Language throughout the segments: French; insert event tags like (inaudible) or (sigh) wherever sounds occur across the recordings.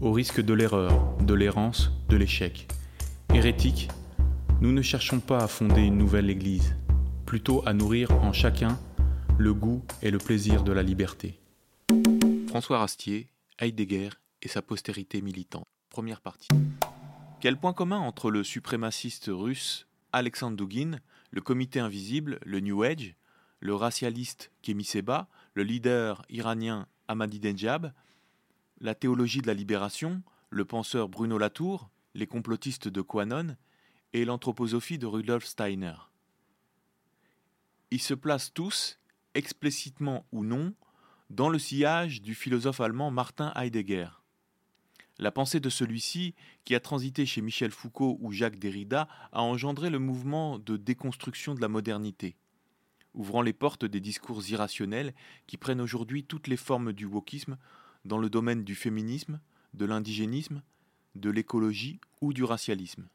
au risque de l'erreur, de l'errance, de l'échec. Hérétiques, nous ne cherchons pas à fonder une nouvelle Église, plutôt à nourrir en chacun le goût et le plaisir de la liberté. François Rastier, Heidegger et sa postérité militante. Première partie. Quel point commun entre le suprémaciste russe Alexandre Dugin, le comité invisible, le New Age, le racialiste Kemi Seba, le leader iranien Ahmadinejad, la théologie de la libération, le penseur Bruno Latour, les complotistes de Quanon et l'anthroposophie de Rudolf Steiner. Ils se placent tous, explicitement ou non, dans le sillage du philosophe allemand Martin Heidegger. La pensée de celui-ci, qui a transité chez Michel Foucault ou Jacques Derrida, a engendré le mouvement de déconstruction de la modernité, ouvrant les portes des discours irrationnels qui prennent aujourd'hui toutes les formes du wokisme dans le domaine du féminisme, de l'indigénisme, de l'écologie ou du racialisme.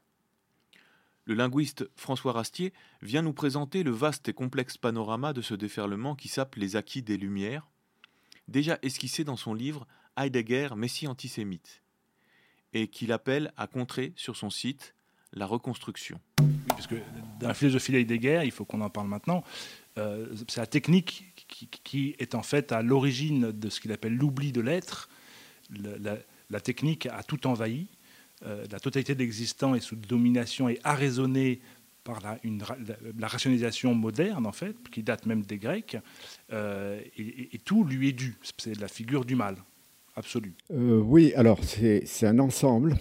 Le linguiste François Rastier vient nous présenter le vaste et complexe panorama de ce déferlement qui sape les acquis des Lumières, déjà esquissé dans son livre Heidegger, Messie antisémite, et qu'il appelle à contrer sur son site la reconstruction. parce que dans la philosophie il faut qu'on en parle maintenant, euh, c'est la technique qui, est en fait à l'origine de ce qu'il appelle l'oubli de l'être. La, technique a tout envahi. Euh, la totalité de l'existant est sous domination et arraisonnée par la, rationalisation moderne, en fait, qui date même des Grecs, euh, et, tout lui est dû. C'est la figure du mal, absolu. Euh, oui, alors c'est un ensemble,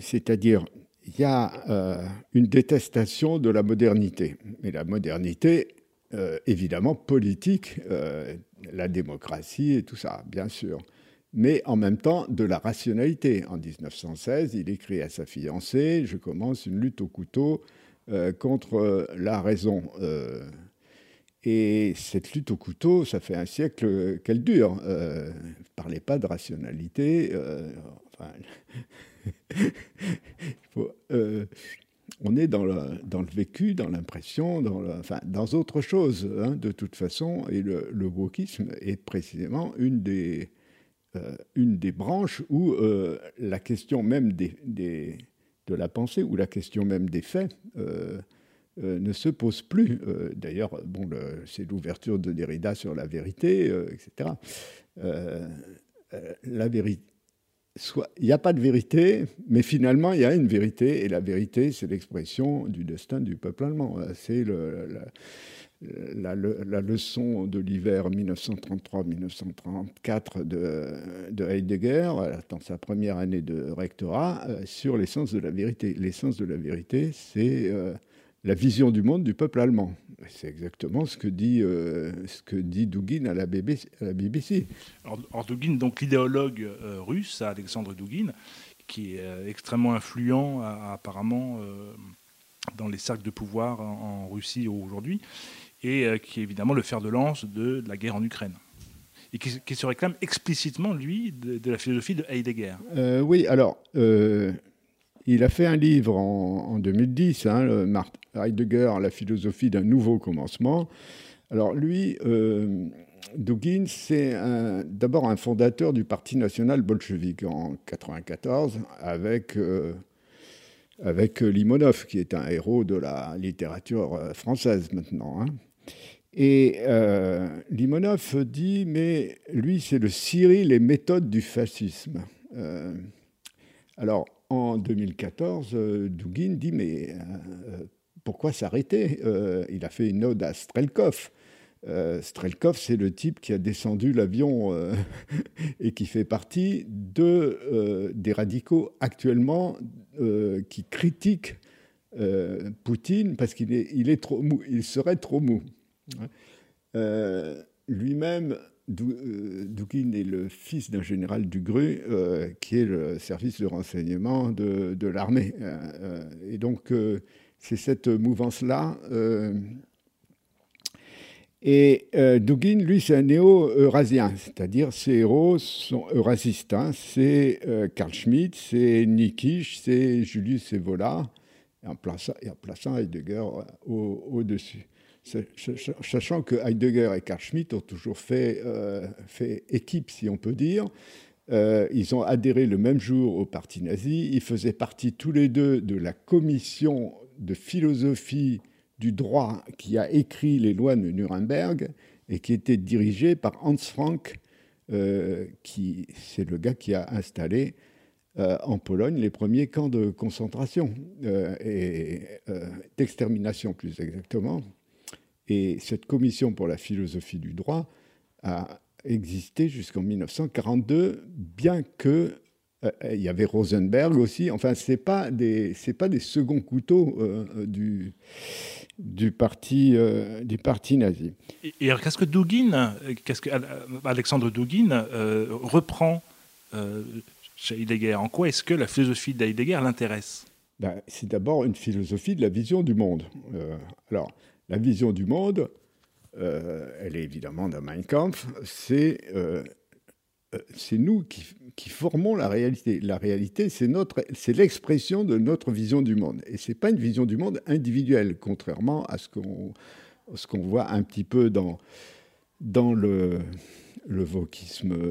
c'est-à-dire il y a une détestation de la modernité. Mais la modernité, euh, évidemment politique, euh, la démocratie et tout ça, bien sûr. Mais en même temps, de la rationalité. En 1916, il écrit à sa fiancée Je commence une lutte au couteau euh, contre la raison. et cette lutte au couteau, ça fait un siècle qu'elle dure. ne parlez pas de rationalité. enfin, (laughs) on est dans le, vécu, dans l'impression, dans, enfin, autre chose, hein, de toute façon. Et le, wokisme est précisément une des, euh, branches où euh, la question même de la pensée, ou la question même des faits, euh, ne se pose plus. D'ailleurs, c'est l'ouverture de Derrida sur la vérité, etc. la vérité il n'y a pas de vérité, mais finalement, il y a une vérité, et la vérité, c'est l'expression du destin du peuple allemand. C'est la, leçon de l'hiver 1933-1934 de, Heidegger, dans sa première année de rectorat, euh, sur l'essence de la vérité. L'essence de la vérité, c'est euh, la vision du monde du peuple allemand. C'est exactement ce que dit, euh, ce que dit Dugin à la BBC. À la BBC. Alors, Dugin, donc l'idéologue euh, russe, Alexandre Dugin, qui est euh, extrêmement influent apparemment dans les cercles de pouvoir en, Russie aujourd'hui, et qui est évidemment le fer de lance de, la guerre en Ukraine. Et qui, se réclame explicitement, lui, de, la philosophie de Heidegger. oui, alors, il a fait un livre en, 2010, hein, Heidegger, La philosophie d'un nouveau commencement. Alors lui, euh, Dugin, c'est d'abord un fondateur du Parti national bolchevique en 1994 avec, euh, avec Limonov, qui est un héros de la littérature euh, française maintenant. Hein. Et Limonov dit, mais lui, c'est le Cyril les méthodes du fascisme. alors, en 2014, Dugin dit mais pourquoi s'arrêter? Il a fait une ode à Strelkov. Strelkov, c'est le type qui a descendu l'avion (laughs) et qui fait partie de, des radicaux actuellement qui critiquent Poutine parce qu'il est, il est trop mou, il serait trop mou. Lui-même euh, Doukin est le fils d'un général du GRU, euh, qui est le service de renseignement de, l'armée. Euh, et donc, c'est cette mouvance-là. et Dugin, lui, c'est un néo-eurasien, c'est-à-dire ses héros sont eurasistes. Hein. C'est Karl Schmitt, c'est Nikisch, c'est Julius Evola, et en plaçant, et en plaçant Heidegger au-dessus sachant que Heidegger et Carl Schmitt ont toujours fait, euh, équipe, si on peut dire. Euh, ils ont adhéré le même jour au parti nazi. Ils faisaient partie tous les deux de la commission de philosophie du droit qui a écrit les lois de Nuremberg et qui était dirigée par Hans Frank, euh, qui c'est le gars qui a installé en Pologne les premiers camps de concentration et d'extermination plus exactement. Et cette commission pour la philosophie du droit a existé jusqu'en 1942, bien que euh, il y avait Rosenberg aussi. Enfin, c'est pas des pas des seconds couteaux euh, du du parti euh, du parti nazi. Et, alors, qu'est-ce que Dugin, qu'est-ce que Alexandre Dugin reprend chez Heidegger? En quoi est-ce que la philosophie d'Heidegger l'intéresse? Ben, C'est d'abord une philosophie de la vision du monde. alors, la vision du monde, euh, elle est évidemment dans Mein Kampf, c'est euh, euh, nous qui, formons la réalité. La réalité, c'est l'expression de notre vision du monde. Et ce n'est pas une vision du monde individuelle, contrairement à ce qu'on voit un petit peu dans, le, le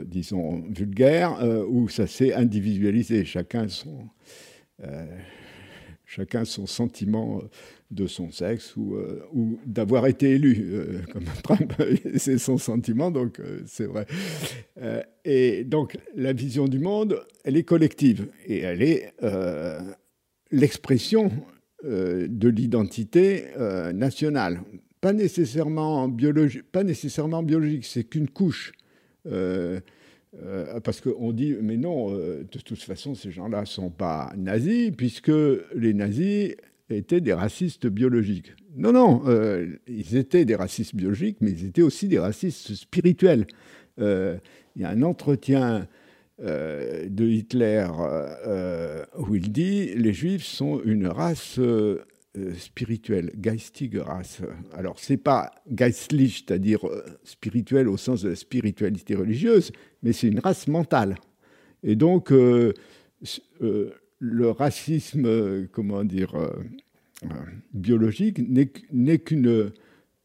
disons, vulgaire, où ça s'est individualisé. Chacun son, chacun son sentiment de son sexe ou, euh, d'avoir été élu, euh, (laughs) comme Trump, (laughs) c'est son sentiment, donc euh, c'est vrai. et donc la vision du monde, elle est collective et elle est l'expression de l'identité nationale. Pas nécessairement, biologique, pas nécessairement biologique, c'est qu'une couche. Parce qu'on dit, mais non, de toute façon, ces gens-là ne sont pas nazis, puisque les nazis étaient des racistes biologiques. Non, non, euh, ils étaient des racistes biologiques, mais ils étaient aussi des racistes spirituels. Euh, il y a un entretien euh, de Hitler où il dit les Juifs sont une race spirituelle, geistige race. Alors, c'est pas geistlich, c'est-à-dire spirituel au sens de la spiritualité religieuse, mais c'est une race mentale. Et donc, le racisme, euh, comment dire, euh, euh, biologique n'est qu'une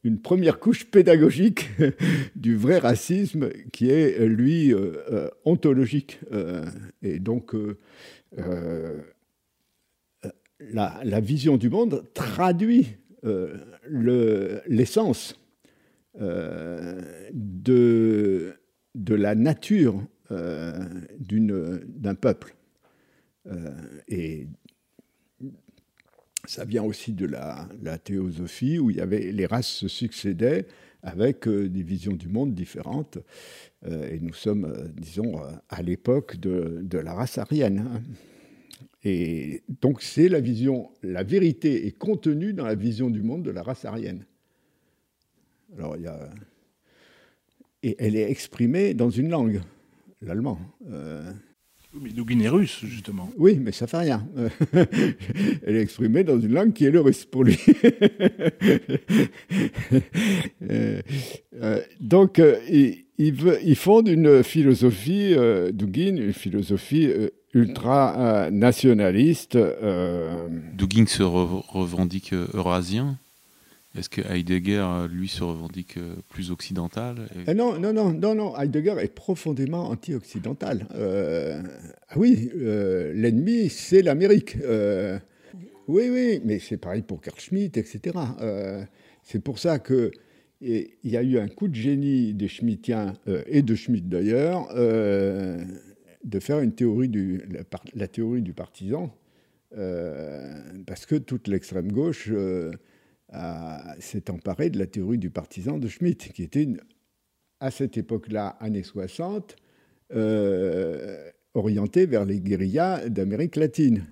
une première couche pédagogique (laughs) du vrai racisme qui est, lui, ontologique. et donc, la, vision du monde traduit l'essence de, de la nature d'un peuple. Euh, et ça vient aussi de la, théosophie où il y avait les races se succédaient avec euh, des visions du monde différentes. Euh, et nous sommes, disons, à l'époque de, la race aryenne. Hein. Et donc c'est la vision, la vérité est contenue dans la vision du monde de la race aryenne. Alors il y a, et elle est exprimée dans une langue, l'allemand. Mais Dugin est russe, justement. Oui, mais ça fait rien. (laughs) Elle est exprimée dans une langue qui est le russe pour lui. (laughs) Euh, euh, donc, euh, il, veut, il, fonde une philosophie, Dugin, une philosophie ultra-nationaliste. Dugin se revendique eurasien est-ce que Heidegger, lui, se revendique euh, plus occidental euh, Non, non, non, non, non. Heidegger est profondément anti-occidental. Euh, ah oui, l'ennemi, c'est l'Amérique. oui, oui, mais c'est pareil pour Carl Schmitt, etc. c'est pour ça que il y a eu un coup de génie des Schmittiens et de Schmitt d'ailleurs. De faire une théorie du, la, théorie du partisan, parce que toute l'extrême gauche s'est emparée de la théorie du partisan de Schmitt, qui était une, à cette époque-là, années 60, orientée vers les guérillas d'Amérique latine.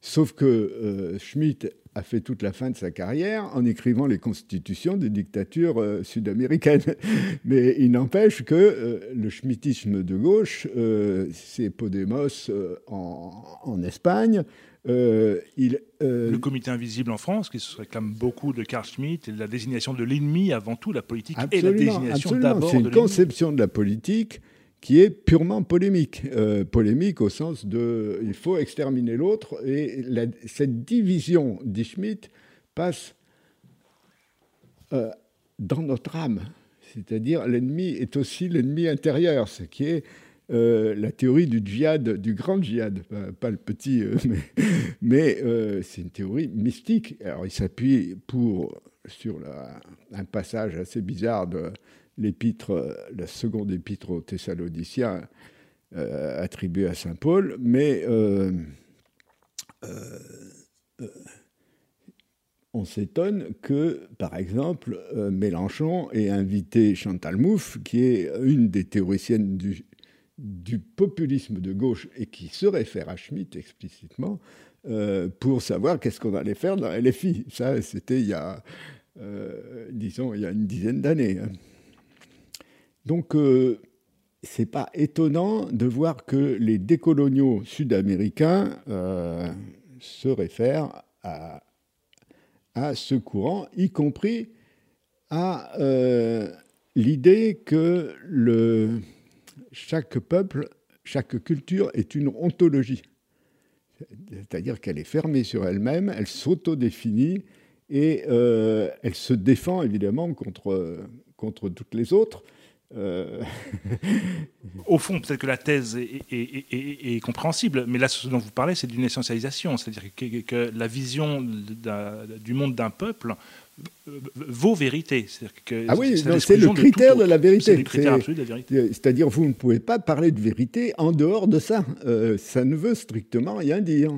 Sauf que Schmitt a fait toute la fin de sa carrière en écrivant les constitutions des dictatures euh, sud-américaines. (laughs) Mais il n'empêche que euh, le schmittisme de gauche, euh, c'est Podemos en, Espagne. il, le comité invisible en France, qui se réclame beaucoup de Carl Schmitt et de la désignation de l'ennemi avant tout, la politique et la désignation d'abord C'est une conception de la politique qui est purement polémique. Euh, polémique au sens de il faut exterminer l'autre. Et cette division, dit Schmitt, passe euh, dans notre âme. C'est-à-dire l'ennemi est aussi l'ennemi intérieur, ce qui est euh, la théorie du djihad, du grand djihad, pas, le petit, (laughs) mais, c'est une théorie mystique. Alors il s'appuie pour sur un passage assez bizarre de l'épître, euh, la seconde épître aux Thessaloniciens euh, attribuée à saint Paul, mais euh, on s'étonne que, par exemple, Mélenchon ait invité Chantal Mouffe, qui est une des théoriciennes du, populisme de gauche et qui se réfère à Schmitt explicitement, pour savoir qu'est-ce qu'on allait faire dans LFI. Ça, c'était il y a, disons, il y a une dizaine d'années. Hein. Donc, euh, ce n'est pas étonnant de voir que les décoloniaux sud-américains euh, se réfèrent à, ce courant, y compris à euh, l'idée que chaque peuple, chaque culture est une ontologie. C'est-à-dire qu'elle est fermée sur elle-même, elle s'autodéfinit et elle se défend évidemment contre toutes les autres. Euh, (laughs) Au fond, peut-être que la thèse est, compréhensible, mais là, ce dont vous parlez, c'est d'une essentialisation, c'est-à-dire que, la vision du monde d'un peuple euh, vaut vérité. Que ah oui, c'est le critère de, la vérité. C'est-à-dire, vous ne pouvez pas parler de vérité en dehors de ça. Euh, ça ne veut strictement rien dire.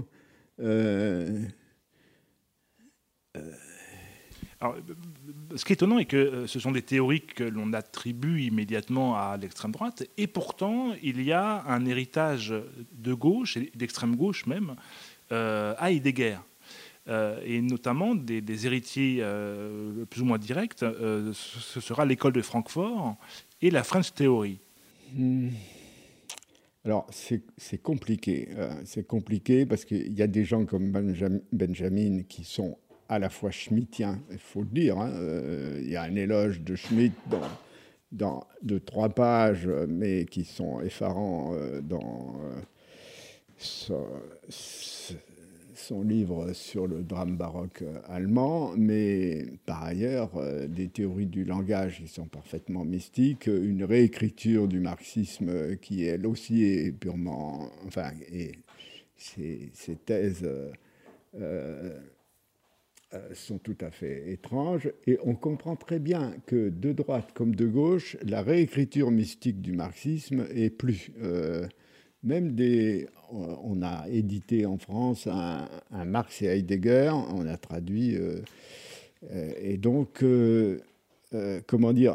Alors, ce qui est étonnant est que euh, ce sont des théories que l'on attribue immédiatement à l'extrême droite, et pourtant il y a un héritage de gauche, et d'extrême gauche même, euh, à Heidegger. Euh, et notamment des, héritiers plus ou moins directs, ce sera l'école de Francfort et la French Theory. Hmm. Alors, c'est compliqué. c'est compliqué parce qu'il y a des gens comme Benjamin qui sont à la fois schmittien, il faut le dire. Hein, euh, il y a un éloge de Schmitt dans, de trois pages, mais qui sont effarants euh, dans euh, son, livre sur le drame baroque allemand, mais par ailleurs, des théories du langage qui sont parfaitement mystiques, une réécriture du marxisme qui, elle aussi, est purement. Enfin, et ces, thèses. Sont tout à fait étranges. Et on comprend très bien que de droite comme de gauche, la réécriture mystique du marxisme est plus. Euh, même des. On a édité en France un, Marx et Heidegger, on a traduit. Euh, et donc, comment dire,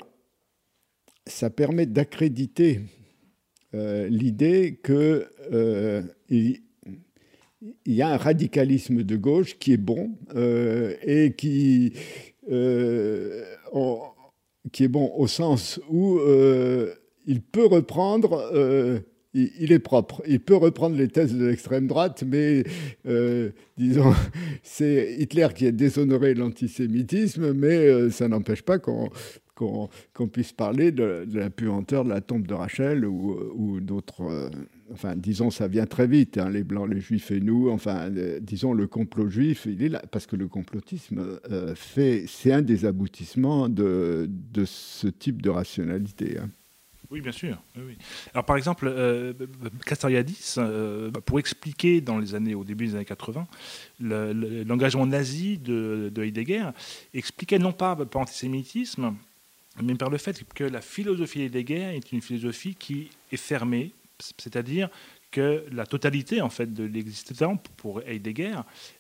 ça permet d'accréditer l'idée que il y a un radicalisme de gauche qui est bon euh, et qui, euh, qui est bon au sens où euh, il peut reprendre, il, est propre, il peut reprendre les thèses de l'extrême droite, mais disons, (laughs) c'est Hitler qui a déshonoré l'antisémitisme, mais ça n'empêche pas qu'on qu'on puisse parler de, la puanteur de la tombe de Rachel ou, d'autres. Euh, enfin, disons, ça vient très vite, hein, les Blancs, les Juifs et nous. Enfin, euh, disons, le complot juif, il est là, parce que le complotisme euh, fait, c'est un des aboutissements de, ce type de rationalité. Hein. Oui, bien sûr. Alors, par exemple, Castoriadis, pour expliquer dans les années, au début des années 80, l'engagement nazi de, de, Heidegger, expliquait non pas par antisémitisme, mais par le fait que la philosophie Heidegger est une philosophie qui est fermée c'est-à-dire que la totalité en fait de l'existant pour Heidegger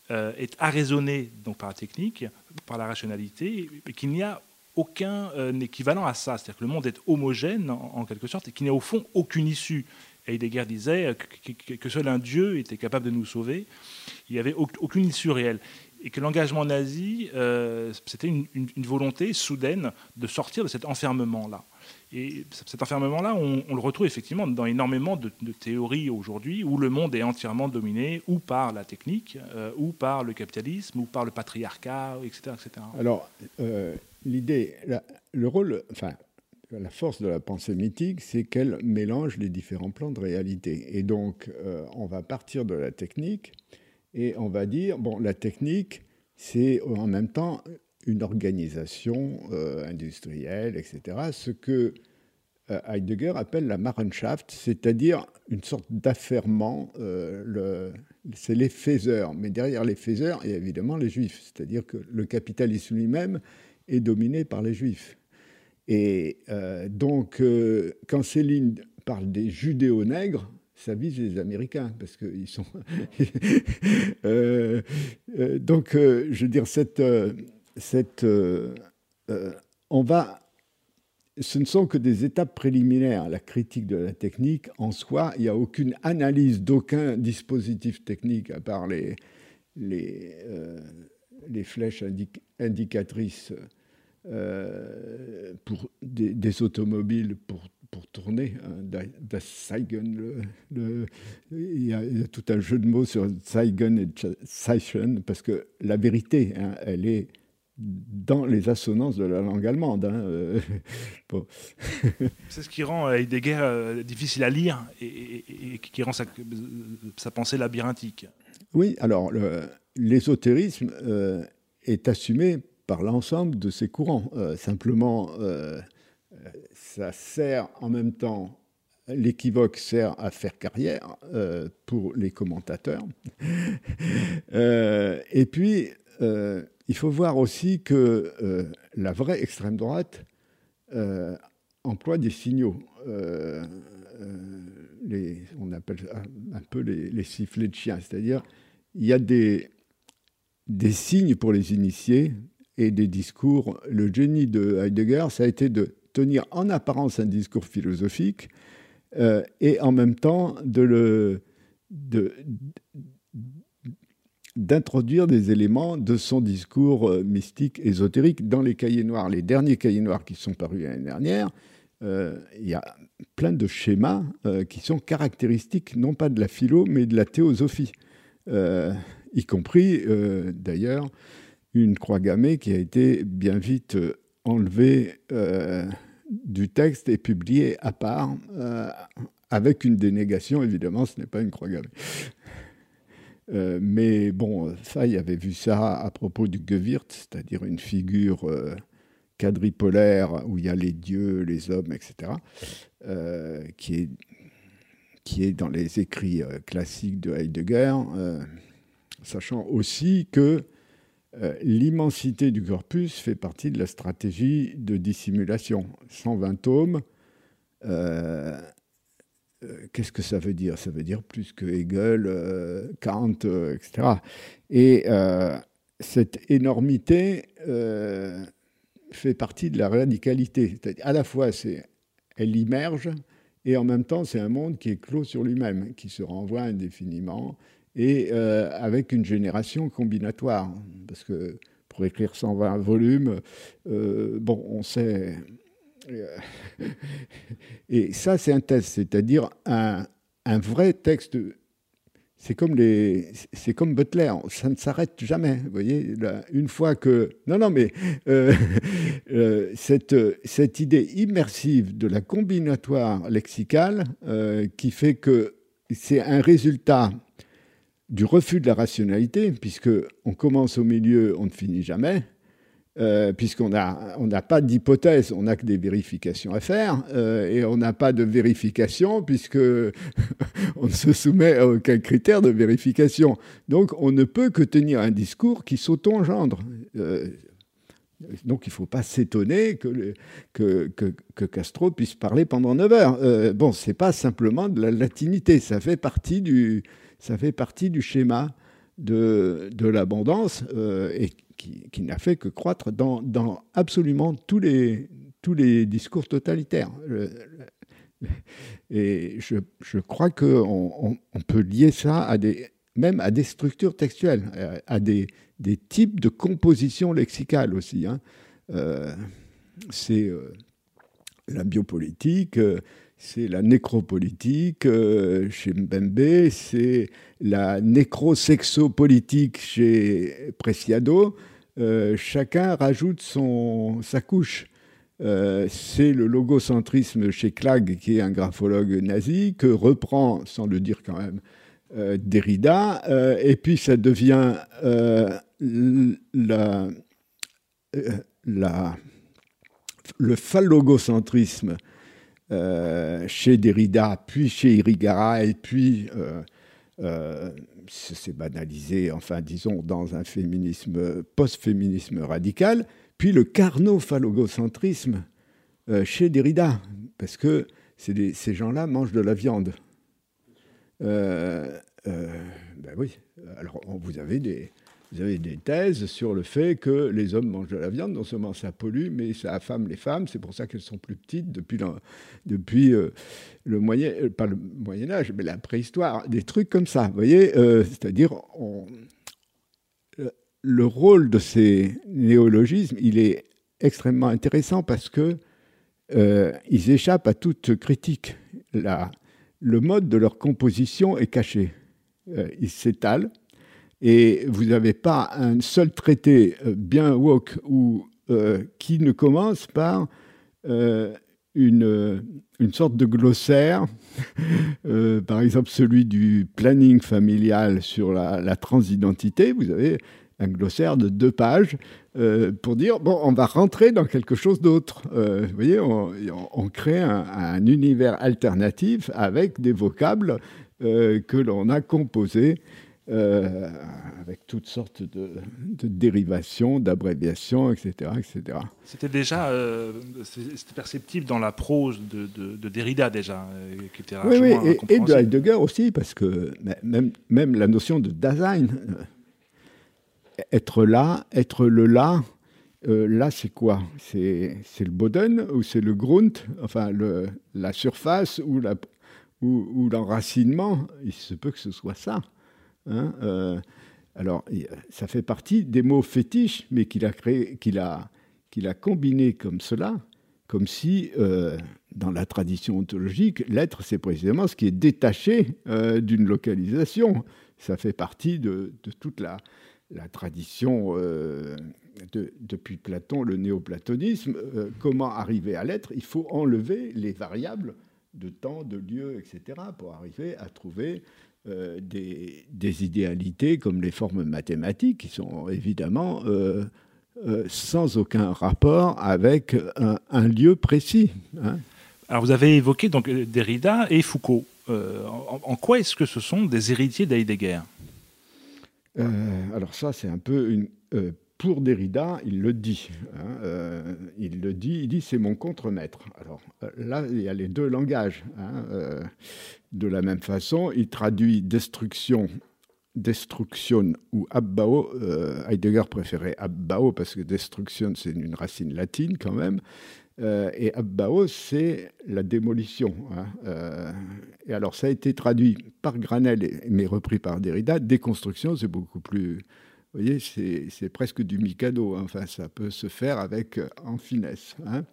euh, est arraisonnée donc par la technique, par la rationalité, et qu'il n'y a aucun euh, équivalent à ça. C'est-à-dire que le monde est homogène en, quelque sorte et qu'il n'y a au fond aucune issue. Heidegger disait que, que, seul un Dieu était capable de nous sauver. Il n'y avait aucune issue réelle et que l'engagement nazi, euh, c'était une, volonté soudaine de sortir de cet enfermement-là. Et cet enfermement-là, on, le retrouve effectivement dans énormément de, théories aujourd'hui où le monde est entièrement dominé ou par la technique, euh, ou par le capitalisme, ou par le patriarcat, etc. etc. Alors, euh, l'idée, le rôle, enfin, la force de la pensée mythique, c'est qu'elle mélange les différents plans de réalité. Et donc, on va partir de la technique et on va dire, bon, la technique, c'est en même temps une organisation euh, industrielle, etc. Ce que euh, Heidegger appelle la Marenschaft, c'est-à-dire une sorte d'affairement. Euh, c'est les faiseurs, mais derrière les faiseurs, il y a évidemment les juifs. C'est-à-dire que le capitalisme lui-même est dominé par les juifs. Et donc, quand Céline parle des judéo-nègres, ça vise les Américains, parce qu'ils sont... (laughs) Euh, euh, donc, euh, je veux dire, on va... Ce ne sont que des étapes préliminaires. La critique de la technique, en soi, il n'y a aucune analyse d'aucun dispositif technique, à part les, les, flèches indicatrices pour des, des, automobiles pour pour tourner. Hein, le, il, y a, tout un jeu de mots sur Zeigen et Zeichen, parce que la vérité, hein, elle est dans les assonances de la langue allemande. Hein, euh, (laughs) (laughs) C'est ce qui rend Heidegger euh, difficile à lire et, qui rend sa, sa, pensée labyrinthique. Oui, alors l'ésotérisme euh, est assumé par l'ensemble de ces courants. simplement, ça sert en même temps, l'équivoque sert à faire carrière euh, pour les commentateurs. (laughs) Euh, et puis, euh, il faut voir aussi que la vraie extrême droite emploie des signaux. On appelle un peu les, les sifflets de chien, c'est-à-dire il y a des, des signes pour les initiés et des discours. Le génie de Heidegger, ça a été de tenir en apparence un discours philosophique euh, et en même temps de le, d'introduire des éléments de son discours euh, mystique, ésotérique dans les cahiers noirs. Les derniers cahiers noirs qui sont parus l'année dernière, euh, il y a plein de schémas qui sont caractéristiques non pas de la philo, mais de la théosophie, y compris d'ailleurs une croix gammée qui a été bien vite enlevé euh, du texte et publié à part, euh, avec une dénégation, évidemment, ce n'est pas une croix gammée. Euh, mais bon, Fay avait vu ça à propos du Gewirth, c'est-à-dire une figure quadripolaire où il y a les dieux, les hommes, etc., qui, est, qui est dans les écrits classiques de Heidegger, sachant aussi que euh, l'immensité du corpus fait partie de la stratégie de dissimulation. 120 tomes, euh, euh, qu'est-ce que ça veut dire? Ça veut dire plus que Hegel, Kant, etc. Et cette énormité fait partie de la radicalité. À la fois, elle immerge, et en même temps, c'est un monde qui est clos sur lui-même, qui se renvoie indéfiniment et euh, avec une génération combinatoire. Parce que pour écrire 120 volumes, euh, bon, on sait. Euh, (laughs) et ça, c'est un test, c'est-à-dire un, vrai texte. C'est comme, les, c'est comme Butler, ça ne s'arrête jamais. Vous voyez, une fois que. Non, non, mais (laughs) cette, cette idée immersive de la combinatoire lexicale qui fait que c'est un résultat du refus de la rationalité, puisque on commence au milieu, on ne finit jamais, euh, puisqu'on n'a on n'a pas d'hypothèse, on n'a que des vérifications à faire, euh, et on n'a pas de vérification, puisque (laughs) on ne se soumet à aucun critère de vérification. Donc on ne peut que tenir un discours qui s'auto-engendre. Euh, Donc il ne faut pas s'étonner que, que, que, Castro puisse parler pendant 9 heures. Bon, ce n'est pas simplement de la latinité, ça fait partie du, ça fait partie du schéma de, de l'abondance euh, et qui, qui n'a fait que croître dans, dans, absolument tous les, tous les discours totalitaires. Et je, je crois qu'on on, peut lier ça à des, même à des structures textuelles, à des, des types de composition lexicale aussi. Hein. Euh, c'est euh, la biopolitique, c'est la nécropolitique chez Mbembe, c'est la nécrosexopolitique chez Preciado. chacun rajoute son, sa couche. c'est le logocentrisme chez Clag, qui est un graphologue nazi, que reprend, sans le dire quand même, Derrida, et puis ça devient le phallogocentrisme euh, chez Derrida, puis chez Irigara, et puis euh, euh, c'est banalisé, enfin disons, dans un féminisme, post-féminisme radical, puis le carno-phallogocentrisme chez Derrida, parce que ces gens-là mangent de la viande. ben oui, alors vous avez des, vous avez des thèses sur le fait que les hommes mangent de la viande. Non seulement ça pollue, mais ça affame les femmes. C'est pour ça qu'elles sont plus petites depuis, euh, le moyen, euh, mais la préhistoire. Des trucs comme ça. Vous voyez, euh, c'est-à-dire le rôle de ces néologismes, il est extrêmement intéressant parce que ils échappent à toute critique. La, le mode de leur composition est caché. ils s'étalent et vous n'avez pas un seul traité euh, bien woke ou euh, qui ne commence par euh, une, une, sorte de glossaire, (laughs) par exemple celui du planning familial sur la, transidentité. Vous avez un glossaire de deux pages pour dire bon, on va rentrer dans quelque chose d'autre. vous voyez, on, crée un, univers alternatif avec des vocables que l'on a composés euh, avec toutes sortes de, dérivations, d'abréviations, etc., etc. C'était déjà euh, perceptible dans la prose de, Derrida déjà, euh, qui était oui, oui, et, et, de Heidegger aussi, parce que même, même la notion de Dasein, être là, être le là, là, c'est quoi? C'est le Boden ou c'est le Grund? Enfin, le, la surface ou l'enracinement ou, Il se peut que ce soit ça. Hein, euh, alors, ça fait partie des mots fétiches, mais qu'il a, combiné comme cela, comme si, euh, dans la tradition ontologique, l'être, c'est précisément ce qui est détaché euh, d'une localisation. Ça fait partie de, toute la, tradition, de, depuis Platon, le néoplatonisme. comment arriver à l'être Il faut enlever les variables de temps, de lieu, etc., pour arriver à trouver euh, des, idéalités comme les formes mathématiques, qui sont évidemment euh, euh, sans aucun rapport avec un, lieu précis. Hein. Alors vous avez évoqué donc Derrida et Foucault. En, quoi est-ce que ce sont des héritiers d'Heidegger? Alors ça, c'est un peu une pour Derrida, il le dit. Hein, il le dit, il dit c'est mon contremaître. Alors là, il y a les deux langages. Hein, de la même façon, il traduit destruction, destruction ou abbao. Euh, Heidegger préférait abbao parce que destruction, c'est une racine latine quand même. Euh, et abbao, c'est la démolition. Hein. Euh, et alors, ça a été traduit par Granel, mais repris par Derrida. Déconstruction, c'est beaucoup plus. Vous voyez, c'est presque du Mikado. Hein. Enfin, ça peut se faire avec en finesse. Hein.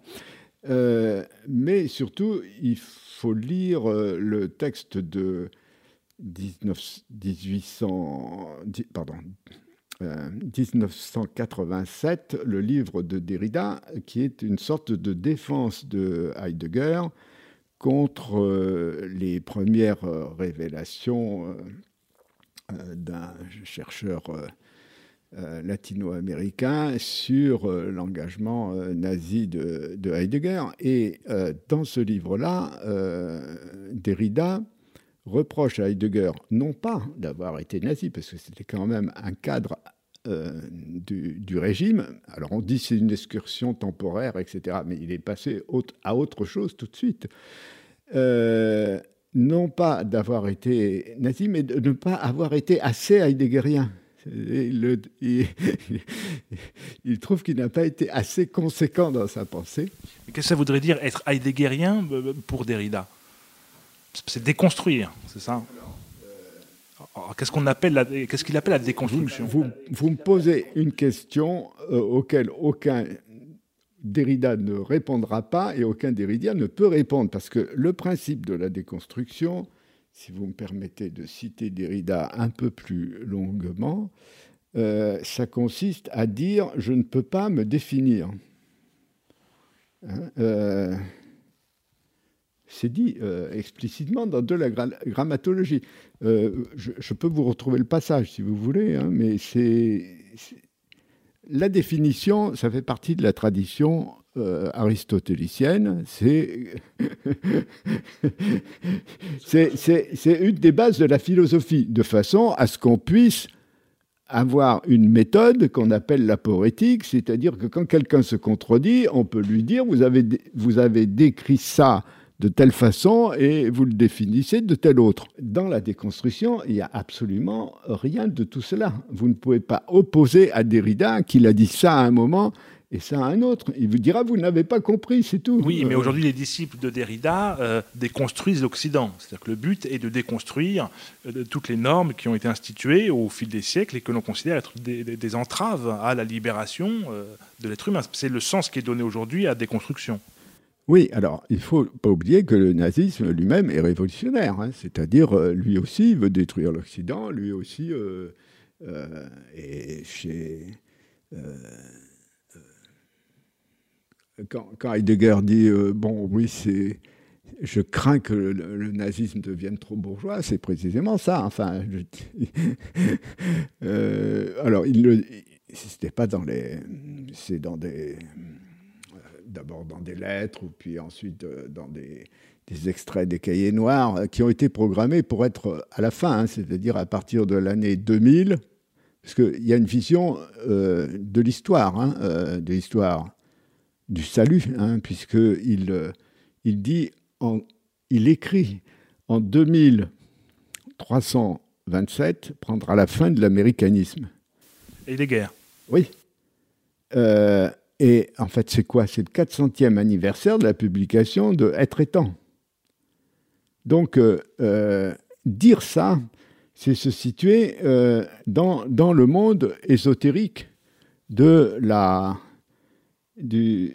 Euh, mais surtout, il faut lire euh, le texte de 19, 1800, pardon, 1987, euh, le livre de Derrida, qui est une sorte de défense de Heidegger contre les premières révélations d'un chercheur euh, latino-américain sur euh, l'engagement euh, nazi de, Heidegger. Et dans ce livre-là, Derrida reproche à Heidegger non pas d'avoir été nazi, parce que c'était quand même un cadre du, régime. Alors on dit c'est une excursion temporaire, etc. Mais il est passé à autre chose tout de suite. non pas d'avoir été nazi, mais de ne pas avoir été assez heideggerien. Il, (laughs) il, trouve qu'il n'a pas été assez conséquent dans sa pensée. Qu'est-ce que ça voudrait dire être heideggerien pour Derrida? C'est déconstruire, c'est ça? Qu'est-ce qu'on appelle qu'est-ce qu'il appelle la déconstruction? Vous, vous, me posez une question euh, auquel aucun Derrida ne répondra pas et aucun Derrida ne peut répondre parce que le principe de la déconstruction, si vous me permettez de citer Derrida un peu plus longuement, euh, ça consiste à dire je ne peux pas me définir. Hein, euh, c'est dit euh, explicitement dans de la grammatologie. Je, peux vous retrouver le passage si vous voulez, hein, mais c'est la définition, ça fait partie de la tradition aristotélicienne, c'est (laughs) une des bases de la philosophie, de façon à ce qu'on puisse avoir une méthode qu'on appelle la poétique, c'est-à-dire que quand quelqu'un se contredit, on peut lui dire, vous avez, vous avez décrit ça de telle façon et vous le définissez de telle autre. Dans la déconstruction, il n'y a absolument rien de tout cela. Vous ne pouvez pas opposer à Derrida qu'il a dit ça à un moment et ça un autre. Il vous dira, vous n'avez pas compris, c'est tout. Oui, mais aujourd'hui, les disciples de Derrida euh, déconstruisent l'Occident. C'est-à-dire que le but est de déconstruire euh, toutes les normes qui ont été instituées au fil des siècles et que l'on considère être des, entraves à la libération euh, de l'être humain. C'est le sens qui est donné aujourd'hui à déconstruction. Oui, alors il ne faut pas oublier que le nazisme lui-même est révolutionnaire, hein. c'est-à-dire lui aussi veut détruire l'Occident, lui aussi est chez quand, Heidegger dit euh, bon, oui, c'est je crains que le, nazisme devienne trop bourgeois, c'est précisément ça. Enfin, (laughs) euh, alors, il ne c'était pas dans les, c'est dans des, d'abord dans des lettres, puis ensuite euh, dans des, extraits des cahiers noirs qui ont été programmés pour être à la fin, hein, c'est-à-dire à partir de l'année 2000, parce qu'il y a une vision de l'histoire, hein, de l'histoire du salut, hein, puisqu'il euh, il dit, en, il écrit en 2327 prendra la fin de l'américanisme. Et des guerres. Oui. Euh, et en fait, c'est quoi? C'est le 400e anniversaire de la publication de Être et temps. Donc, euh, dire ça, c'est se situer dans, dans le monde ésotérique de la, du,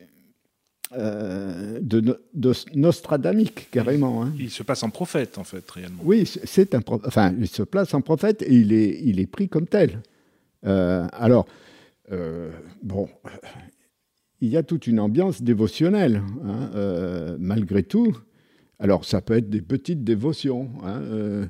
euh, de, Nostradamique, carrément. Hein. Il se passe en prophète, en fait, réellement. Oui, c'est un enfin, il se place en prophète et il est, il est pris comme tel. Euh, alors, euh, bon, il y a toute une ambiance dévotionnelle, hein, malgré tout. Alors, ça peut être des petites dévotions. Hein, euh,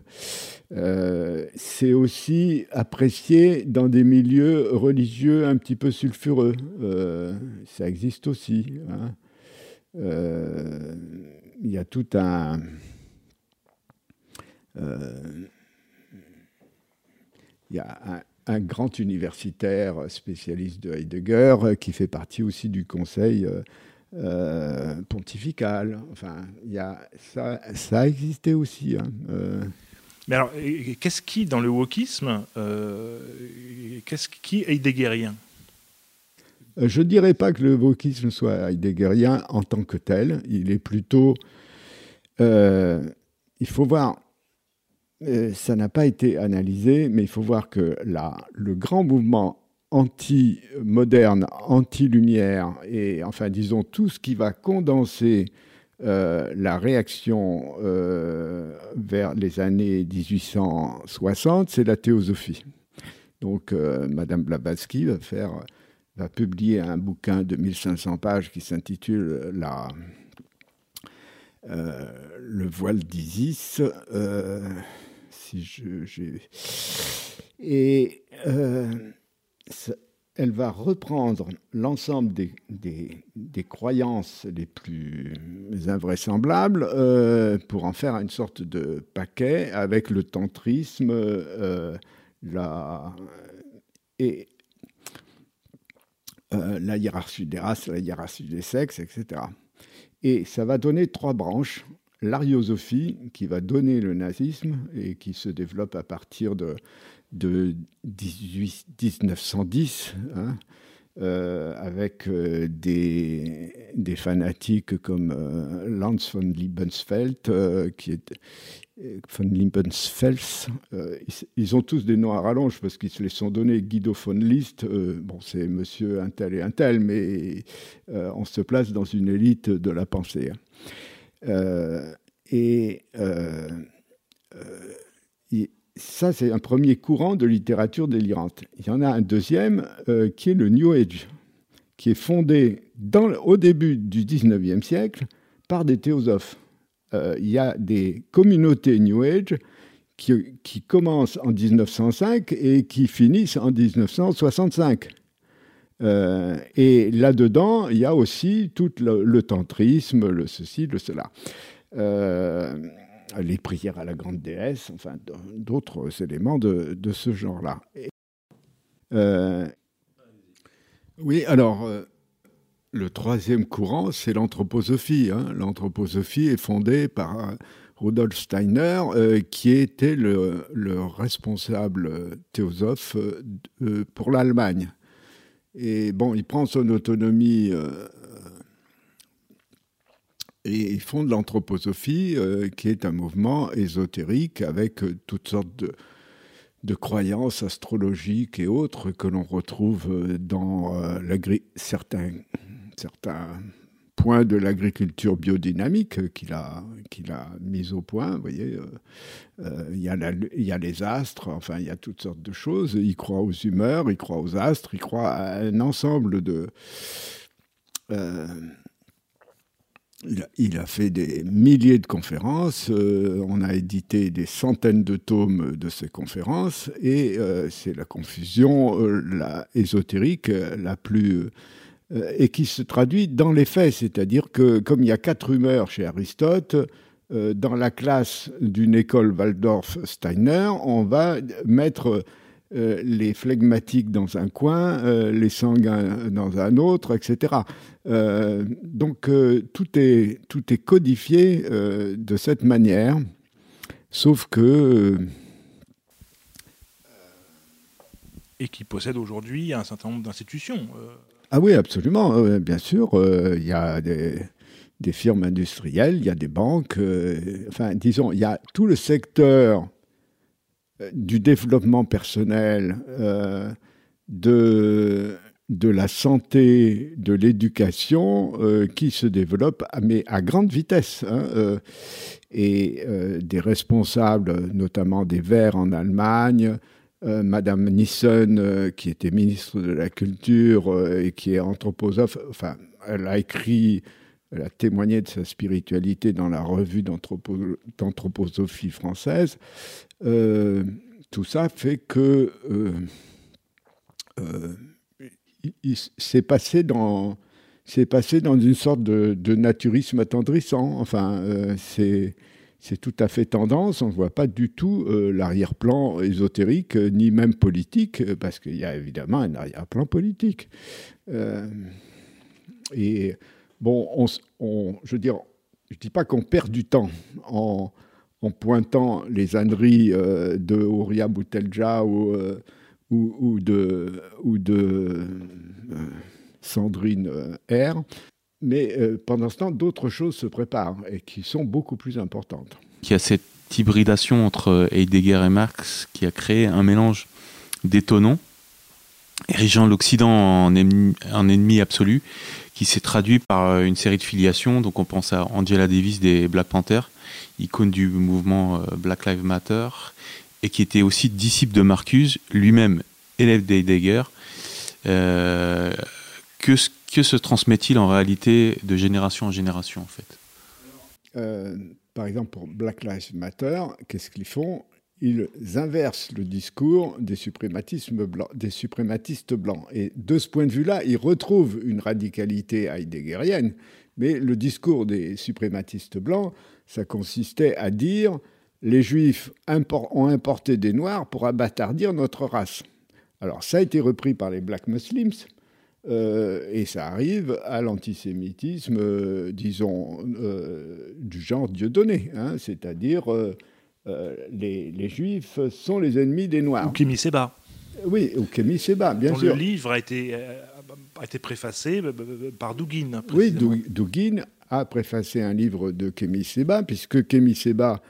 euh, c'est aussi apprécié dans des milieux religieux un petit peu sulfureux. Euh, ça existe aussi. Hein. Il y a tout un. Il y a un, un, grand universitaire spécialiste de Heidegger qui fait partie aussi du conseil euh, pontificale. Enfin, y a, ça, ça a existé aussi. Hein, euh. Mais alors, qu'est-ce qui, dans le wokisme, euh, qu'est-ce qui est heideggerien? Je ne dirais pas que le wokisme soit heideggerien en tant que tel. Il est plutôt. il faut voir. Ça n'a pas été analysé, mais il faut voir que là, le grand mouvement anti-moderne, anti-lumière, et enfin disons tout ce qui va condenser euh, la réaction euh, vers les années 1860, c'est la théosophie. Donc euh, Madame Blavatsky va, faire, va publier un bouquin de 1500 pages qui s'intitule Le voile d'Isis. et elle va reprendre l'ensemble des, croyances les plus invraisemblables euh, pour en faire une sorte de paquet avec le tantrisme, euh, la... et la hiérarchie des races, la hiérarchie des sexes, etc. Et ça va donner trois branches. L'ariosophie, qui va donner le nazisme et qui se développe à partir de, de 1910, hein, euh, avec euh, des, des, fanatiques comme euh, Lanz von Liebensfeld, qui est von Liebensfels. Ils, ont tous des noms à rallonge parce qu'ils se les sont donnés. Guido von List, bon, c'est monsieur un tel et un tel, mais on se place dans une élite de la pensée. Hein. et ça, c'est un premier courant de littérature délirante. Il y en a un deuxième euh, qui est le New Age, qui est fondé au début du 19e siècle par des théosophes. Euh, il y a des communautés New Age qui, commencent en 1905 et qui finissent en 1965. Euh, et là-dedans, il y a aussi tout le, tantrisme, le ceci, le cela les prières à la grande déesse, enfin d'autres éléments de, ce genre-là. Euh, oui, alors euh, le troisième courant, c'est l'anthroposophie. Hein. L'anthroposophie est fondée par euh, Rudolf Steiner, qui était le, le responsable théosophe pour l'Allemagne. Et bon, il prend son autonomie et ils font de l'anthroposophie, euh, qui est un mouvement ésotérique avec euh, toutes sortes de, croyances astrologiques et autres que l'on retrouve euh, dans certains, points de l'agriculture biodynamique qu'il a, qu'il a mis au point. Vous voyez, il y, a les astres, enfin, il y a toutes sortes de choses. Il croit aux humeurs, il croit aux astres, il croit à un ensemble de il a, fait des milliers de conférences, euh, on a édité des centaines de tomes de ces conférences, et euh, c'est la confusion euh, la ésotérique la plus... et qui se traduit dans les faits, c'est-à-dire que comme il y a quatre humeurs chez Aristote, dans la classe d'une école Waldorf-Steiner, on va mettre euh, les flegmatiques dans un coin, euh, les sanguins dans un autre, etc. Euh, donc tout, est, tout est codifié de cette manière, sauf que... Et qui possède aujourd'hui un certain nombre d'institutions. Ah oui, absolument, bien sûr. Il y a des, des, firmes industrielles, il y a des banques, enfin, disons, il y a tout le secteur du développement personnel, euh, de, la santé, de l'éducation euh, qui se développe, à grande vitesse. Hein, et des responsables, notamment des Verts en Allemagne, Madame Nissen, qui était ministre de la Culture et qui est anthroposophe, enfin, elle a écrit, elle a témoigné de sa spiritualité dans la revue d'anthroposophie française. Euh, tout ça fait que euh, euh, passé dans c'est passé dans une sorte de, naturisme attendrissant. Enfin, c'est c'est tout à fait tendance. On ne voit pas du tout l'arrière-plan ésotérique, ni même politique, parce qu'il y a évidemment un arrière-plan politique. et bon, on, je je ne dis pas qu'on perd du temps en, en pointant les âneries euh, de Ouria Boutelja ou, euh, de euh, Sandrine R. Mais pendant ce temps, d'autres choses se préparent et qui sont beaucoup plus importantes. Il y a cette hybridation entre Heidegger et Marx qui a créé un mélange détonnant, érigeant l'Occident en ennemi, en ennemi absolu, qui s'est traduit par une série de filiations. Donc on pense à Angela Davis des Black Panthers, icône du mouvement euh, Black Lives Matter, et qui était aussi disciple de Marcuse, lui-même élève d'Heidegger. Euh, que, que, se transmet-il en réalité de génération en génération en fait? Euh, Par exemple, pour Black Lives Matter, qu'est-ce qu'ils font? Ils inversent le discours des, blancs, des suprématistes blancs. Et de ce point de vue-là, ils retrouvent une radicalité heideggerienne, mais le discours des suprématistes blancs ça consistait à dire les Juifs ont importé des Noirs pour abattardir notre race. Alors ça a été repris par les Black Muslims et ça arrive à l'antisémitisme, disons, du genre Dieudonné, hein, c'est-à-dire les, les, Juifs sont les ennemis des Noirs. Ou Kémy Seba. Oui, ou Kémy Seba, bien sûr. Le livre a été, a été préfacé par Douguin. Oui, Douguin a préfacé un livre de Kémy Seba, puisque Kémy Seba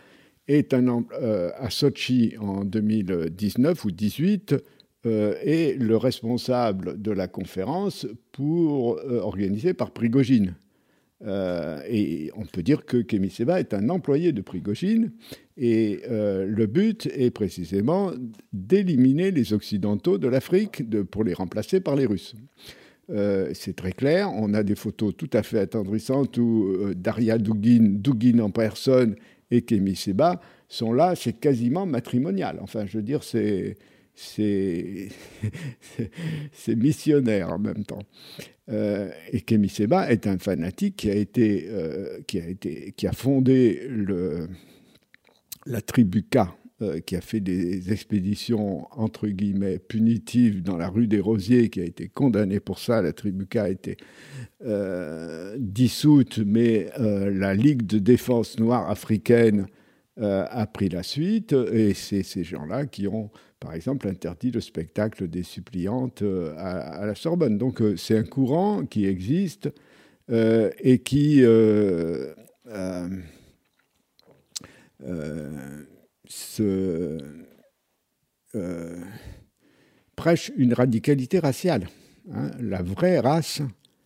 est un, euh, à Sochi en 2019 ou 2018 euh, est le responsable de la conférence pour euh, organisée par Prigogine. et on peut dire que Kémy Seba est un employé de Prigogine et le but est précisément d'éliminer les Occidentaux de l'Afrique pour les remplacer par les Russes. C'est très clair. On a des photos tout à fait attendrissantes où Daria Dugin, Dugin en personne, et Kémy Seba sont là, c'est quasiment matrimonial. Enfin, je veux dire, c'est (laughs) missionnaire en même temps. Euh, et Kémy Seba est un fanatique qui a euh, fondé la tribu K, euh, qui a fait des expéditions entre guillemets punitives dans la rue des Rosiers, qui a été condamné pour ça. La tribu K a été dissoute, mais la Ligue de défense noire africaine euh, a pris la suite, et c'est ces gens-là qui ont, par exemple, interdit le spectacle des suppliantes euh, à, la Sorbonne. Donc euh, c'est un courant qui existe et qui se, prêche une radicalité raciale. Hein. La vraie race,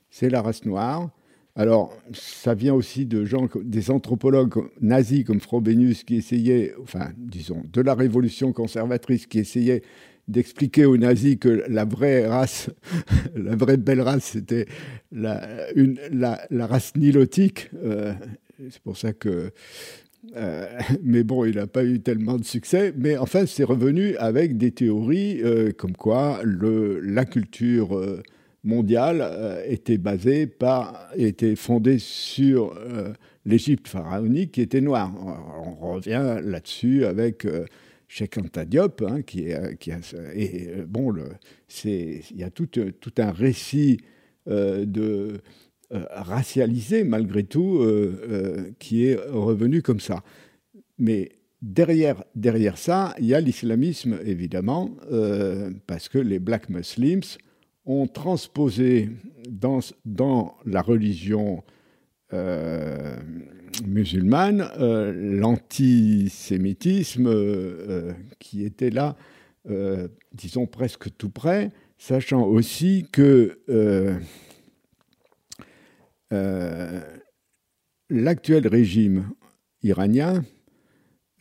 c'est la race noire. Alors, ça vient aussi des anthropologues nazis comme Frobenius qui essayaient, enfin, disons, de la révolution conservatrice qui essayaient d'expliquer aux nazis que la vraie race, (laughs) la vraie belle race, c'était la, race nilotique. Euh, c'est pour ça que. Euh, (laughs) mais bon, il n'a pas eu tellement de succès. Mais enfin, c'est revenu avec des théories euh, comme quoi le, la culture mondiale euh, était basée par, était fondée sur l'Égypte pharaonique qui était noire. On revient là-dessus avec Cheikh Anta Diop, hein, qui, est, qui a, et bon, il y a tout, tout un récit de racialisé malgré tout qui est revenu comme ça. Mais derrière, derrière ça, il y a l'islamisme évidemment, parce que les Black Muslims ont transposé dans, dans la religion euh, musulmane euh, l'antisémitisme euh, qui était là, disons presque tout près, sachant aussi que l'actuel régime iranien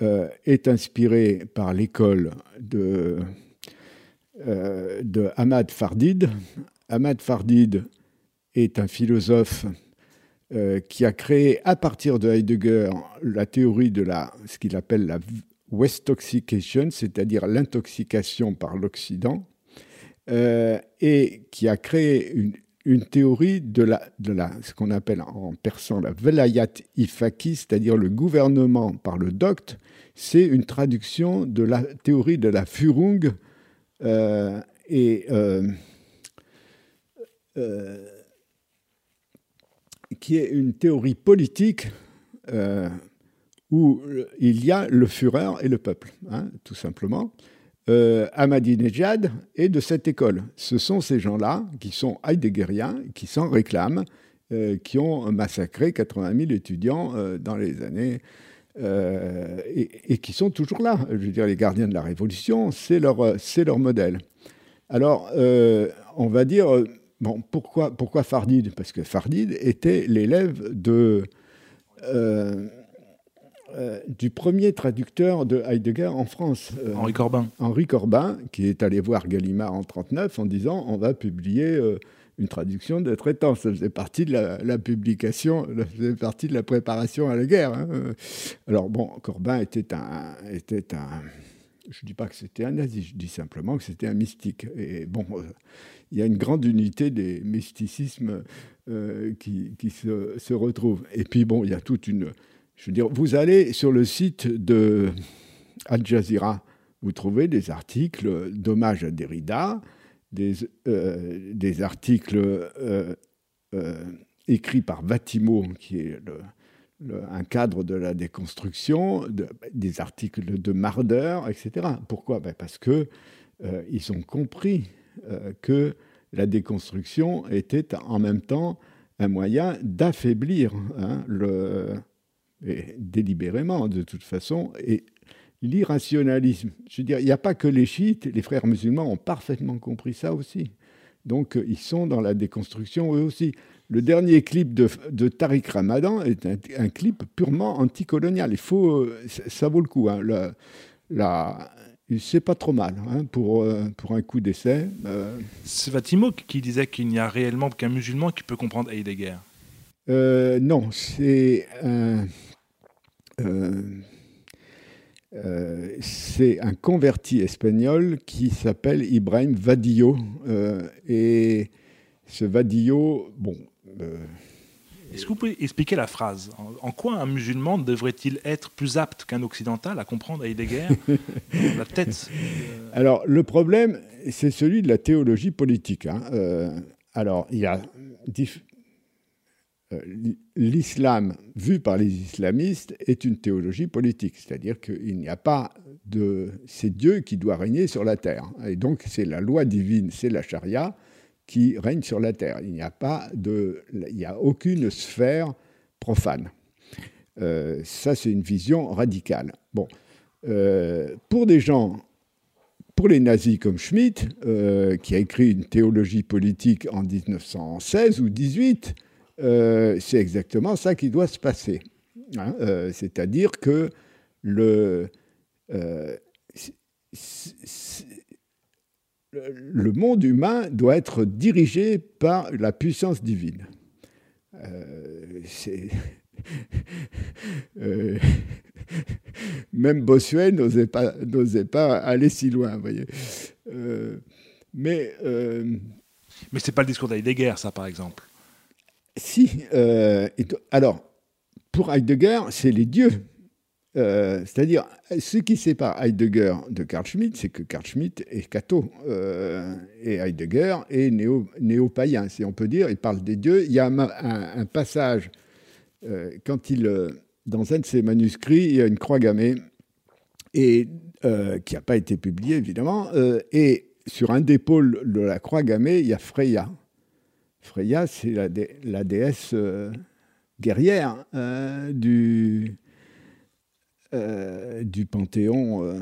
est inspiré par l'école de euh, de Ahmad Fardid. Ahmad Fardid est un philosophe euh, qui a créé à partir de Heidegger la théorie de la, ce qu'il appelle la Westoxication, c'est-à-dire l'intoxication par l'Occident, euh, et qui a créé une, théorie de, la, de la, ce qu'on appelle en persan la velayat ifaki, c'est-à-dire le gouvernement par le docte. C'est une traduction de la théorie de la Führung euh, et euh, euh, qui est une théorie politique où il y a le Führer et le peuple, hein, tout simplement. Euh, Ahmadinejad est de cette école. Ce sont ces gens-là qui sont heideggeriens, qui s'en réclament, qui ont massacré 80 000 étudiants dans les années euh, et, qui sont toujours là. Je veux dire, les gardiens de la Révolution, c'est leur, c'est leur modèle. Alors, euh, on va dire, pourquoi, pourquoi Fardid? Parce que Fardid était l'élève de, euh, du premier traducteur de Heidegger en France. Henri Corbin. Henri Corbin, qui est allé voir Gallimard en 1939 en disant on va publier une traduction de traitant. Ça faisait partie de la, publication, ça faisait partie de la préparation à la guerre. Hein. Alors bon, Corbin était un, était un, je ne dis pas que c'était un nazi, je dis simplement que c'était un mystique. Et bon, euh, il y a une grande unité des mysticismes euh, qui, qui se, se, retrouvent. Et puis bon, il y a toute une, je veux dire, vous allez sur le site de Al Jazeera, vous trouvez des articles d'hommage à Derrida, des, des articles écrits par Vatimo, qui est un cadre de la déconstruction, des articles de Marder, etc. Pourquoi? Ben Parce que ils ont compris que la déconstruction était en même temps un moyen d'affaiblir hein, le, délibérément de toute façon, et l'irrationalisme. Je veux dire, il n'y a pas que les chiites, les frères musulmans ont parfaitement compris ça aussi. Donc ils sont dans la déconstruction eux aussi. Le dernier clip de, de Tariq Ramadan est un, clip purement anticolonial. Il faut, ça vaut le coup. Hein. la, c'est pas trop mal hein, pour, euh, pour un coup d'essai. Euh. C'est Vatimo qui disait qu'il n'y a réellement qu'un musulman qui peut comprendre Heidegger. Euh, non, c'est un, c'est un converti espagnol qui s'appelle Ibrahim Vadillo. et ce Vadillo, bon, est-ce que vous pouvez expliquer la phrase? En, quoi un musulman devrait-il être plus apte qu'un occidental à comprendre Heidegger La tête. Euh, alors, le problème, c'est celui de la théologie politique. Hein. Euh, alors, il y a. Euh, l'islam, vu par les islamistes, est une théologie politique, c'est-à-dire qu'il n'y a pas de. C'est Dieu qui doit régner sur la terre. Et donc, c'est la loi divine, c'est la charia qui règne sur la terre. Il n'y a pas de, il n'y a aucune sphère profane. Euh, ça, c'est une vision radicale. Bon, euh, pour des gens, pour les nazis comme Schmitt, qui a écrit une théologie politique en 1916 ou 18, c'est exactement ça qui doit se passer. Hein. C'est-à-dire que le le monde humain doit être dirigé par la puissance divine. Euh, (laughs) euh, même Bossuet n'osait pas, pas aller si loin, voyez. Euh, mais mais c'est pas le discours d'Heidegger, ça, par exemple. Si. alors, pour Heidegger, c'est les dieux euh, c'est-à-dire, ce qui sépare Heidegger de Carl Schmitt, c'est que Carl Schmitt est catho euh, et Heidegger est néo-païen, si on peut dire. Il parle des dieux. Il y a un, passage, euh, quand il, dans un de ses manuscrits, il y a une croix gammée, qui n'a pas été publiée, évidemment, et sur un des pôles de la croix gammée, il y a Freya. Freya, c'est la, déesse guerrière du euh, du panthéon euh,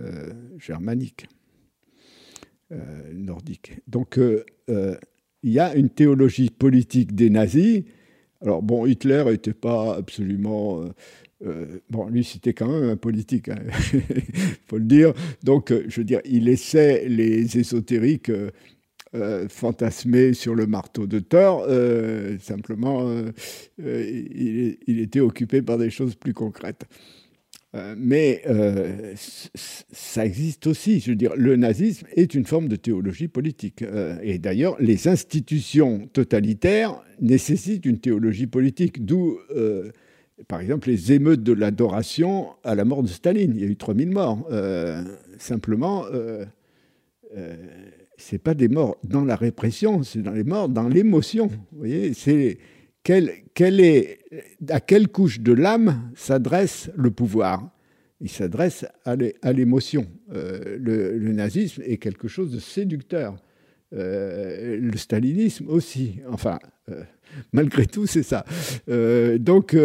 euh, germanique, nordique. Donc il y a une théologie politique des nazis. Alors bon, Hitler n'était pas absolument... bon, lui, c'était quand même un politique, il hein, (laughs) faut le dire. Donc, je veux dire, il laissait les ésotériques euh, fantasmé sur le marteau de Thor. Euh, simplement, euh, il, était occupé par des choses plus concrètes. mais ça existe aussi. Je veux dire, le nazisme est une forme de théologie politique. et d'ailleurs, les institutions totalitaires nécessitent une théologie politique, d'où par exemple, les émeutes de l'adoration à la mort de Staline. Il y a eu 3000 morts. simplement, c'est pas des morts dans la répression, c'est dans les morts dans l'émotion. Vous voyez, c'est quelle, est, à quelle couche de l'âme s'adresse le pouvoir? Il s'adresse à l'émotion. Euh, le, nazisme est quelque chose de séducteur. Euh, le stalinisme aussi. Enfin, euh, malgré tout, c'est ça. donc,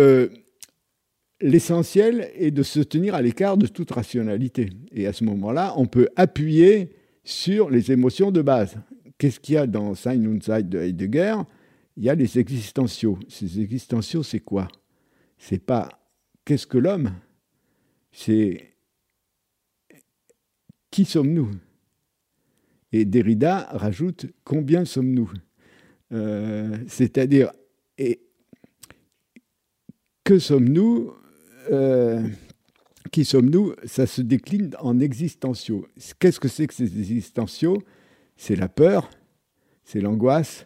l'essentiel est de se tenir à l'écart de toute rationalité. Et à ce moment-là, on peut appuyer sur les émotions de base. Qu'est-ce qu'il y a dans Sein und Zeit de Heidegger Il y a les existentiaux. Ces existentiaux, c'est quoi? C'est pas qu'est-ce que l'homme? C'est qui sommes-nous? Et Derrida rajoute combien sommes-nous? Euh, C'est-à-dire, que sommes-nous? Euh, qui sommes-nous Ça se décline en existentiaux. Qu'est-ce que c'est que ces existentiaux? C'est la peur, c'est l'angoisse,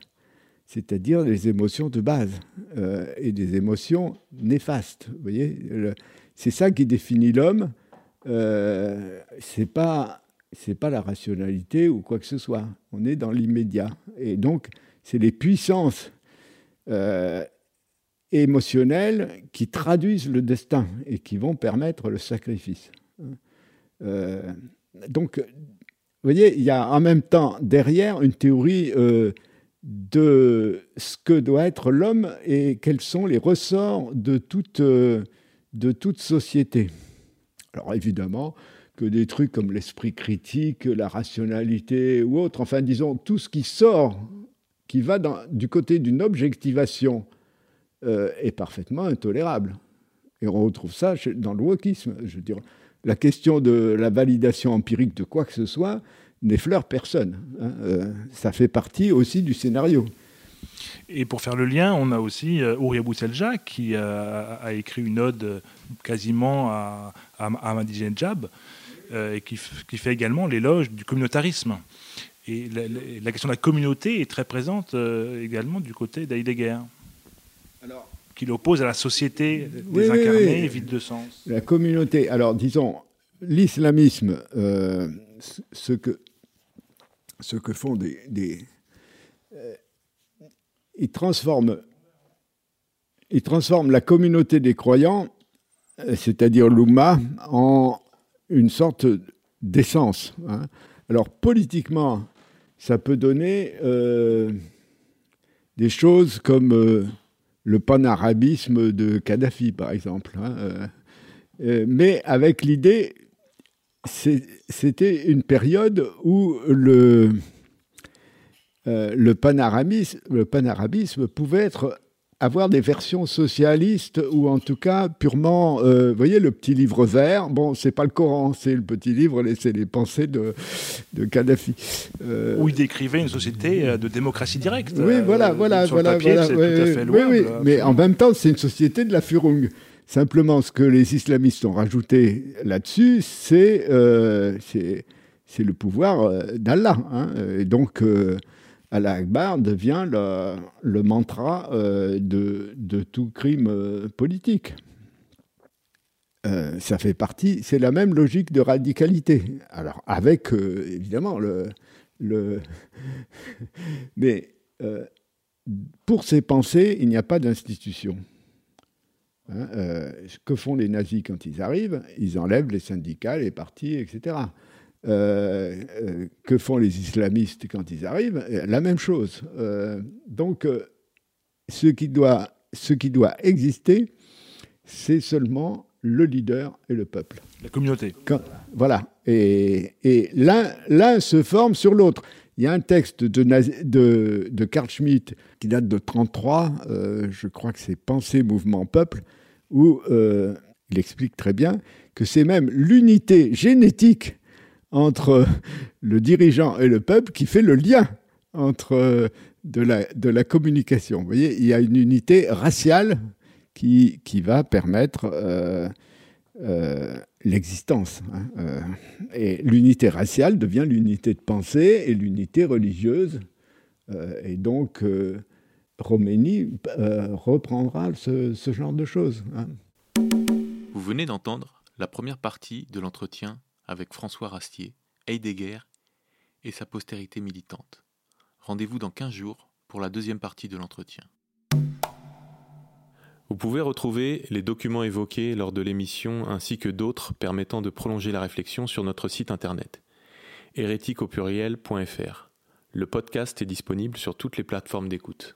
c'est-à-dire les émotions de base euh, et des émotions néfastes. Vous voyez, c'est ça qui définit l'homme. Euh, c'est pas c'est pas la rationalité ou quoi que ce soit. On est dans l'immédiat. Et donc, c'est les puissances euh, émotionnelles qui traduisent le destin et qui vont permettre le sacrifice. Euh, donc, vous voyez, il y a en même temps derrière une théorie euh, de ce que doit être l'homme et quels sont les ressorts de toute, de toute société. Alors évidemment, que des trucs comme l'esprit critique, la rationalité ou autre, enfin disons tout ce qui sort, qui va du côté d'une objectivation, euh, est parfaitement intolérable. Et on retrouve ça dans le wokisme. Je veux la question de la validation empirique de quoi que ce soit n'effleure personne. Hein. Euh, ça fait partie aussi du scénario. Et pour faire le lien, on a aussi euh, Ouria Bousselja qui a, écrit une ode quasiment à, à, à Jab, euh, et qui, fait également l'éloge du communautarisme. Et la, question de la communauté est très présente également du côté d'Heidegger, qui l'oppose à la société désincarnée et vide de sens. La communauté, alors disons, l'islamisme, euh, ce, que, ce que font des... des ils transforment ils transforment la communauté des croyants, c'est-à-dire l'Oumma, en, une sorte d'essence. Hein. Alors politiquement, ça peut donner euh, des choses comme euh, le panarabisme de Kadhafi, par exemple. Hein, euh, mais avec l'idée, c'était une période où le, le panarabisme pouvait être avoir des versions socialistes ou en tout cas purement, euh, vous voyez, le petit livre vert. Bon, c'est pas le Coran, c'est le petit livre, c'est les pensées de, de Kadhafi. Euh, Où il décrivait une société euh, de démocratie directe. Oui, voilà, voilà, voilà, voilà. oui, oui, mais en même temps, c'est une société de la furung. Simplement, ce que les islamistes ont rajouté là-dessus, c'est c'est le pouvoir d'Allah. Hein. Et donc Allah Akbar devient le, mantra euh, de, tout crime euh, politique. Euh, ça fait partie, c'est la même logique de radicalité. Alors, avec évidemment le. (laughs) Mais pour ces pensées, il n'y a pas d'institution. Hein, que font les nazis quand ils arrivent Ils enlèvent les syndicats, les partis, etc. Euh, euh, que font les islamistes quand ils arrivent La même chose. Euh, donc, ce qui, doit, ce qui doit exister, c'est seulement le leader et le peuple. La communauté. voilà. Et, et l'un se forme sur l'autre. Il y a un texte de, de, de, Carl Schmitt qui date de 1933, je crois que c'est Pensée, Mouvement, Peuple, où il explique très bien que c'est même l'unité génétique entre le dirigeant et le peuple qui fait le lien entre de la, de la communication. Vous voyez, il y a une unité raciale qui, qui va permettre euh, euh, l'existence. Hein, euh, et l'unité raciale devient l'unité de pensée et l'unité religieuse. et donc, Roménie reprendra ce, ce, genre de choses. Hein. Vous venez d'entendre la première partie de l'entretien avec François Rastier, Heidegger et sa postérité militante. Rendez-vous dans 15 jours pour la deuxième partie de l'entretien. Vous pouvez retrouver les documents évoqués lors de l'émission ainsi que d'autres permettant de prolonger la réflexion sur notre site internet hérétique Le podcast est disponible sur toutes les plateformes d'écoute.